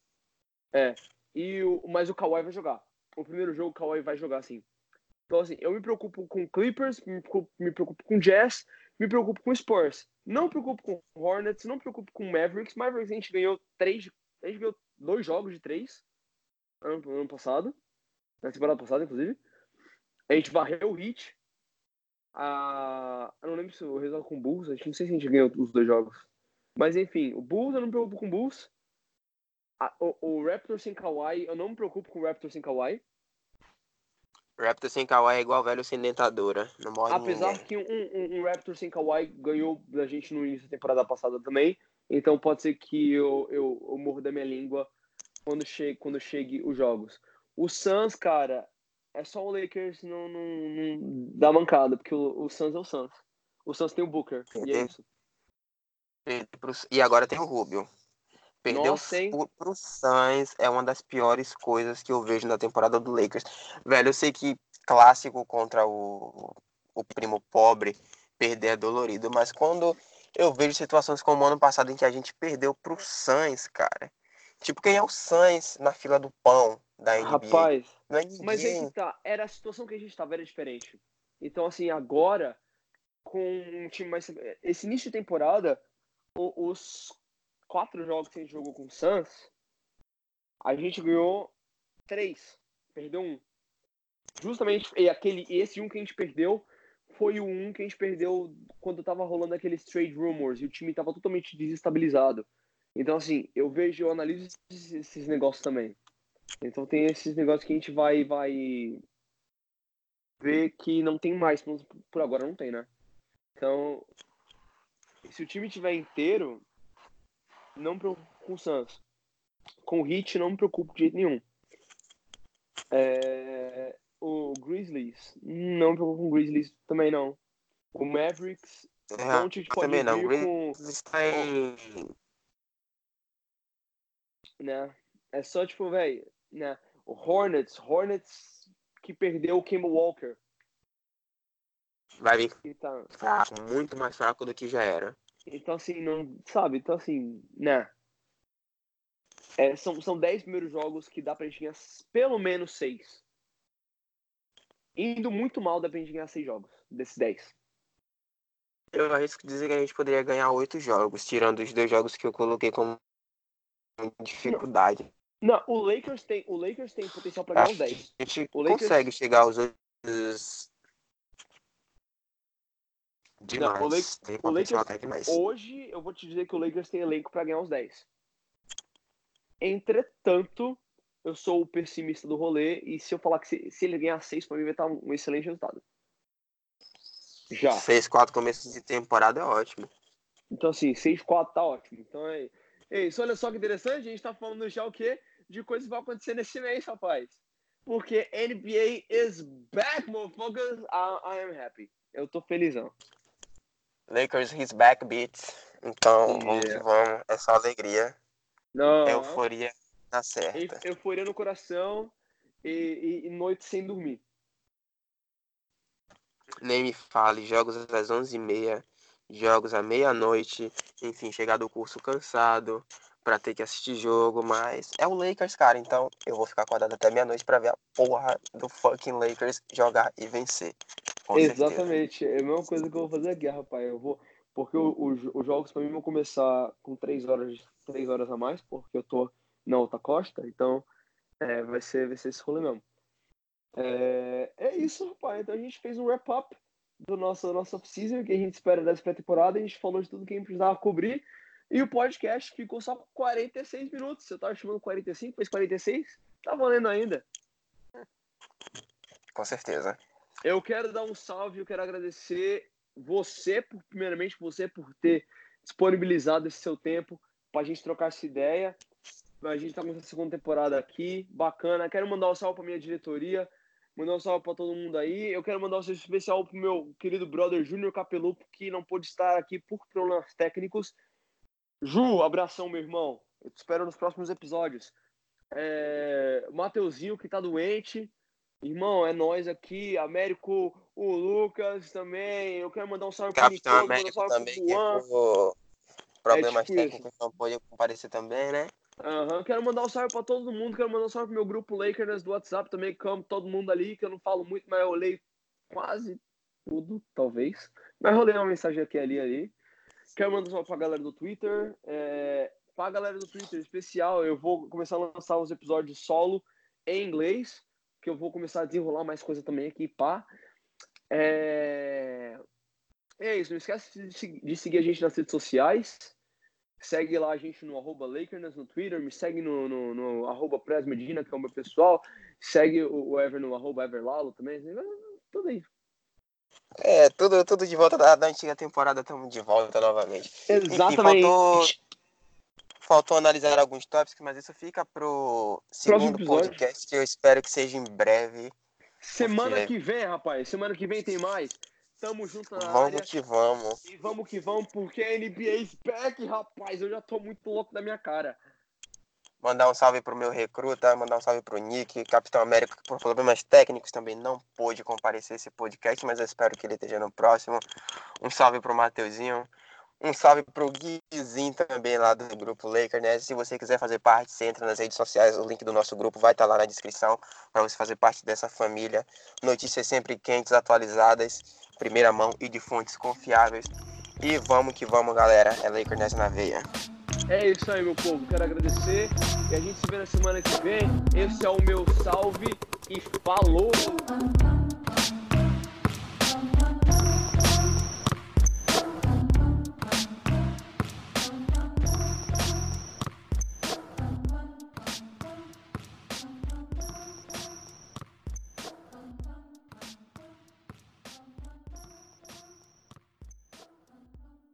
É. E o, mas o Kawhi vai jogar. O primeiro jogo o Kawhi vai jogar sim. Então, assim, eu me preocupo com Clippers, me preocupo, me preocupo com Jazz, me preocupo com Spurs. Não me preocupo com Hornets, não me preocupo com Mavericks. Mavericks a gente ganhou três. A gente ganhou dois jogos de três ano, ano passado. Na temporada passada, inclusive. A gente varreu o Heat. A... Eu não lembro se o resultado com o Bulls. A gente não sei se a gente ganhou os dois jogos. Mas enfim, o Bulls eu não me preocupo com o Bulls. o, o Raptors sem Kawhi, eu não me preocupo com o Raptors sem Kawhi. Raptor sem Kawhi é igual velho sem dentadura. Não morre Apesar ninguém. que um, um, um, Raptor sem Kawhi ganhou da gente no início da temporada passada também. Então pode ser que eu, eu, eu morro da minha língua quando chegue, quando chegue os jogos. O Suns, cara, é só o Lakers não, não, não dá mancada, porque o, o Suns é o Suns. O Suns tem o Booker, e é isso. E agora tem o Rubio. Perder pro, pro Suns é uma das piores coisas que eu vejo na temporada do Lakers. Velho, eu sei que clássico contra o, o primo pobre perder é dolorido, mas quando eu vejo situações como o ano passado em que a gente perdeu pro Suns, cara. Tipo, quem é o Suns na fila do pão da NBA? Rapaz, não é ninguém. mas é que tá, era a situação que a gente tava, era diferente. Então, assim, agora, com um time mais. Esse início de temporada, os quatro jogos que a gente jogou com o Suns, a gente ganhou três, perdeu um. Justamente, aquele, esse um que a gente perdeu foi o um que a gente perdeu quando tava rolando aqueles trade rumors e o time tava totalmente desestabilizado. Então, assim, eu vejo, eu analiso esses, esses negócios também. Então tem esses negócios que a gente vai, vai ver que não tem mais, por agora não tem, né? Então, se o time tiver inteiro, não me preocupo com o Suns. Com o Heat, não me preocupo de jeito nenhum. É, o Grizzlies, não me preocupo com o Grizzlies também não. O Mavericks, é, pode também não. Com... está em... Né? É só tipo, velho, né? O Hornets, Hornets que perdeu o Kemba Walker. Vai vir tá... fraco, muito mais fraco do que já era. Então, assim, não. Sabe? Então, assim, né? É, são, são dez primeiros jogos que dá pra gente ganhar pelo menos seis. indo muito mal, depende de ganhar seis jogos, desses 10. Eu arrisco dizer que a gente poderia ganhar oito jogos, tirando os dois jogos que eu coloquei como dificuldade. Não, o Lakers tem, o Lakers tem potencial para ganhar os 10. A gente O Lakers- consegue chegar aos. Demais. Não, o Lakers- tem o Lakers até demais. Hoje eu vou te dizer que o Lakers tem elenco para ganhar os 10. Entretanto, eu sou o pessimista do rolê e se eu falar que se, se ele ganhar 6, para mim vai estar um excelente resultado. Já. 6-4 começo de temporada é ótimo. Então, assim, 6-4 tá ótimo. Então, é, é isso. Olha só que interessante, a gente tá falando já o quê? De coisas que vão acontecer nesse mês, rapaz. Porque NBA is back, motherfuckers. I, I am happy. Eu tô felizão. Lakers his back beats. Então, vamos que vamos. É só alegria. Não, Euforia na certa. euforia no coração e, e- e noite sem dormir. Nem me fale, jogos às 11h30, jogos à meia-noite, enfim, chegar do curso cansado pra ter que assistir jogo, mas é o Lakers, cara, então eu vou ficar acordado até meia-noite pra ver a porra do fucking Lakers jogar e vencer. Com certeza. Exatamente. É a mesma coisa que eu vou fazer aqui, rapaz. Eu vou. Porque o- o- os jogos pra mim vão começar com 3 horas, três horas a mais, porque eu tô na outra costa, então é, vai, ser, vai ser esse rolê mesmo. É, é isso, rapaz. Então a gente fez um wrap-up do nosso, da nossa off-season, que a gente espera dessa pré-temporada. A gente falou de tudo que a gente precisava cobrir. E o podcast ficou só 46 minutos. Você tava chamando 45, fez 46? Tá valendo ainda. Com certeza. Eu quero dar um salve, eu quero agradecer você, primeiramente você, por ter disponibilizado esse seu tempo pra gente trocar essa ideia. A gente tá começando a segunda temporada aqui, bacana. Quero mandar um salve pra minha diretoria, mandar um salve pra todo mundo aí. Eu quero mandar um salve especial pro meu querido brother Júnior Capelupo, que não pôde estar aqui por problemas técnicos. Ju, abração, meu irmão. Eu te espero nos próximos episódios. É... Mateuzinho, que tá doente. Irmão, é nós aqui, Américo, o Lucas também. Eu quero mandar um salve Capitão Nicolas, mandar um Américo salve também, pro que Juan. por problemas isso. técnicos não pôde comparecer também, né? Aham, Quero mandar um salve pra todo mundo. Quero mandar um salve pro meu grupo Lakers do WhatsApp também, que amo todo mundo ali, que eu não falo muito, mas eu leio quase tudo, talvez. Mas eu leio uma mensagem aqui ali ali. Quero mandar um salve pra galera do Twitter. É... Pra galera do Twitter especial, eu vou começar a lançar os episódios solo em inglês, que eu vou começar a desenrolar mais coisa também aqui, pá. É... é isso, não esquece de se- de seguir a gente nas redes sociais. Segue lá a gente no arroba Lakerness no Twitter, me segue no, no, no arroba Pres Medina, que é o meu pessoal. Segue o, o Ever no arroba Everlalo também. Tudo aí. É, tudo, tudo de volta da, da antiga temporada, estamos de volta novamente. Exatamente. faltou- Faltou analisar alguns tópicos, mas isso fica pro segundo podcast, que eu espero que seja em breve. Semana Porque- que vem, rapaz. Semana que vem tem mais. Tamo junto na Vamos área. que vamos. E vamos que vamos, porque a NBA back, rapaz. Eu já tô muito louco da minha cara. Mandar um salve pro meu recruta, mandar um salve pro Nick, Capitão América, que por problemas técnicos também não pôde comparecer esse podcast, mas eu espero que ele esteja no próximo. Um salve pro Mateuzinho. Um salve pro Guizinho também lá do grupo Laker, né? Se você quiser fazer parte, você entra nas redes sociais, o link do nosso grupo vai estar lá na descrição para você fazer parte dessa família. Notícias sempre quentes, atualizadas, primeira mão e de fontes confiáveis. E vamos que vamos, galera. É Laker nessa na veia. É isso aí, meu povo. Quero agradecer. E a gente se vê na semana que vem. Esse é o meu salve e falou!